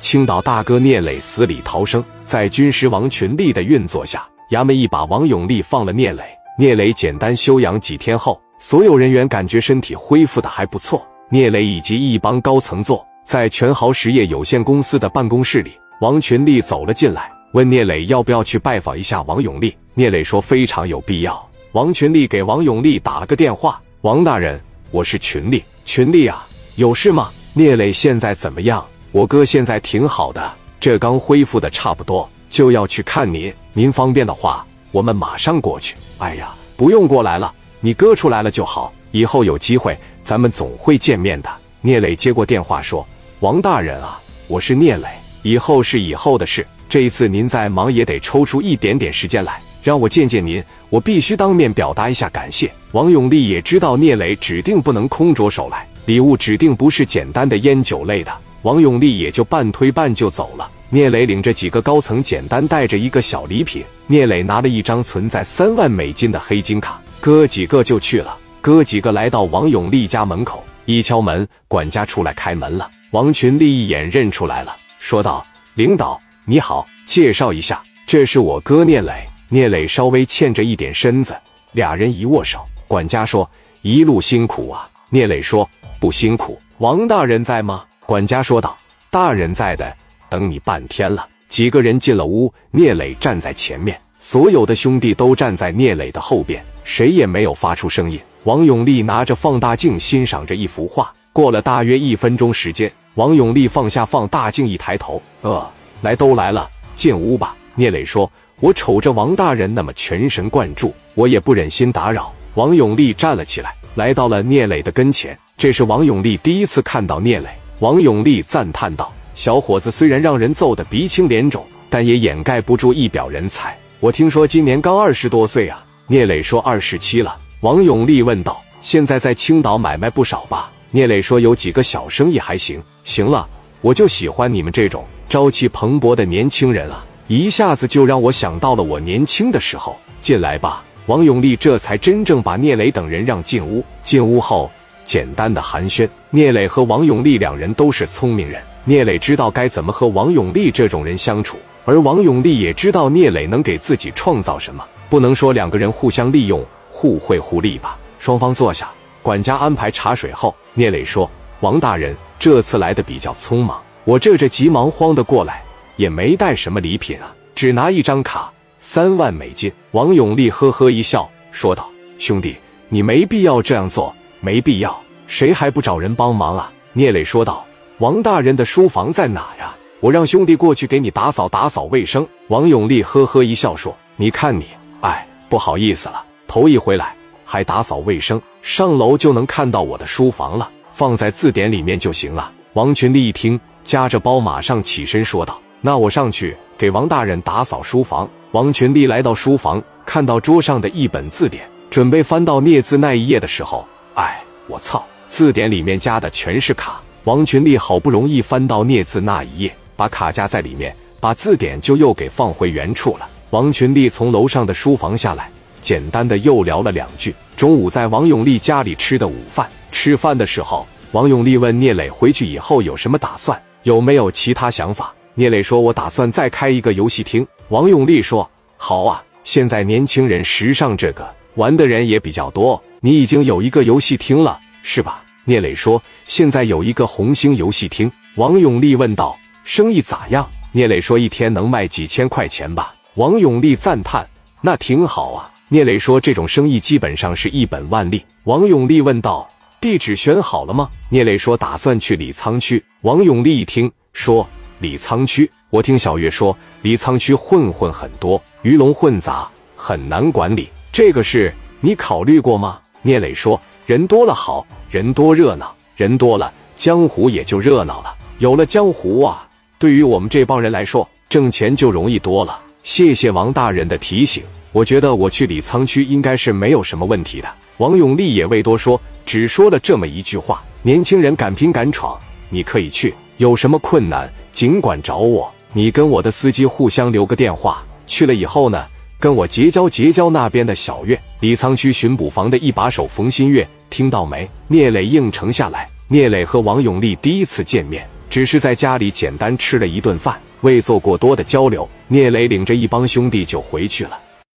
青岛大哥聂磊死里逃生，在军师王群力的运作下，衙门一把王永利放了聂磊。聂磊简单休养几天后，所有人员感觉身体恢复的还不错。聂磊以及一帮高层坐在全豪实业有限公司的办公室里，王群力走了进来，问聂磊要不要去拜访一下王永利。聂磊说非常有必要。王群力给王永利打了个电话：“王大人，我是群力，群力啊，有事吗？聂磊现在怎么样？”我哥现在挺好的，这刚恢复的差不多，就要去看您。您方便的话，我们马上过去。哎呀，不用过来了，你哥出来了就好。以后有机会，咱们总会见面的。聂磊接过电话说：“王大人啊，我是聂磊，以后是以后的事。这一次您再忙也得抽出一点点时间来，让我见见您。我必须当面表达一下感谢。”王永利也知道聂磊指定不能空着手来，礼物指定不是简单的烟酒类的。王永利也就半推半就走了。聂磊领着几个高层，简单带着一个小礼品。聂磊拿了一张存在三万美金的黑金卡，哥几个就去了。哥几个来到王永利家门口，一敲门，管家出来开门了。王群力一眼认出来了，说道：“领导你好，介绍一下，这是我哥聂磊。”聂磊稍微欠着一点身子，俩人一握手。管家说：“一路辛苦啊。”聂磊说：“不辛苦。”王大人在吗？管家说道：“大人在的，等你半天了。”几个人进了屋，聂磊站在前面，所有的兄弟都站在聂磊的后边，谁也没有发出声音。王永利拿着放大镜欣赏着一幅画。过了大约一分钟时间，王永利放下放大镜，一抬头：“呃，来都来了，进屋吧。”聂磊说：“我瞅着王大人那么全神贯注，我也不忍心打扰。”王永利站了起来，来到了聂磊的跟前。这是王永利第一次看到聂磊。王永利赞叹道：“小伙子虽然让人揍得鼻青脸肿，但也掩盖不住一表人才。我听说今年刚二十多岁啊。”聂磊说：“二十七了。”王永利问道：“现在在青岛买卖不少吧？”聂磊说：“有几个小生意还行。”行了，我就喜欢你们这种朝气蓬勃的年轻人啊！一下子就让我想到了我年轻的时候。进来吧。王永利这才真正把聂磊等人让进屋。进屋后。简单的寒暄，聂磊和王永利两人都是聪明人。聂磊知道该怎么和王永利这种人相处，而王永利也知道聂磊能给自己创造什么。不能说两个人互相利用、互惠互利吧？双方坐下，管家安排茶水后，聂磊说：“王大人这次来的比较匆忙，我这这急忙慌的过来，也没带什么礼品啊，只拿一张卡，三万美金。”王永利呵呵一笑，说道：“兄弟，你没必要这样做。”没必要，谁还不找人帮忙啊？聂磊说道：“王大人的书房在哪呀？我让兄弟过去给你打扫打扫卫生。”王永利呵呵一笑说：“你看你，哎，不好意思了，头一回来还打扫卫生，上楼就能看到我的书房了，放在字典里面就行了。”王群力一听，夹着包马上起身说道：“那我上去给王大人打扫书房。”王群力来到书房，看到桌上的一本字典，准备翻到聂字那一页的时候。哎，我操！字典里面加的全是卡。王群力好不容易翻到聂字那一页，把卡夹在里面，把字典就又给放回原处了。王群力从楼上的书房下来，简单的又聊了两句。中午在王永利家里吃的午饭，吃饭的时候，王永利问聂磊回去以后有什么打算，有没有其他想法？聂磊说：“我打算再开一个游戏厅。”王永利说：“好啊，现在年轻人时尚这个。”玩的人也比较多，你已经有一个游戏厅了，是吧？聂磊说：“现在有一个红星游戏厅。”王永利问道：“生意咋样？”聂磊说：“一天能卖几千块钱吧。”王永利赞叹：“那挺好啊。”聂磊说：“这种生意基本上是一本万利。”王永利问道：“地址选好了吗？”聂磊说：“打算去李沧区。”王永利一听说李沧区，我听小月说李沧区混混很多，鱼龙混杂，很难管理。这个事你考虑过吗？聂磊说：“人多了好，人多热闹，人多了江湖也就热闹了。有了江湖啊，对于我们这帮人来说，挣钱就容易多了。”谢谢王大人的提醒，我觉得我去李沧区应该是没有什么问题的。王永利也未多说，只说了这么一句话：“年轻人敢拼敢闯，你可以去，有什么困难尽管找我。你跟我的司机互相留个电话，去了以后呢？”跟我结交结交那边的小月，李沧区巡捕房的一把手冯新月，听到没？聂磊应承下来。聂磊和王永利第一次见面，只是在家里简单吃了一顿饭，未做过多的交流。聂磊领着一帮兄弟就回去了。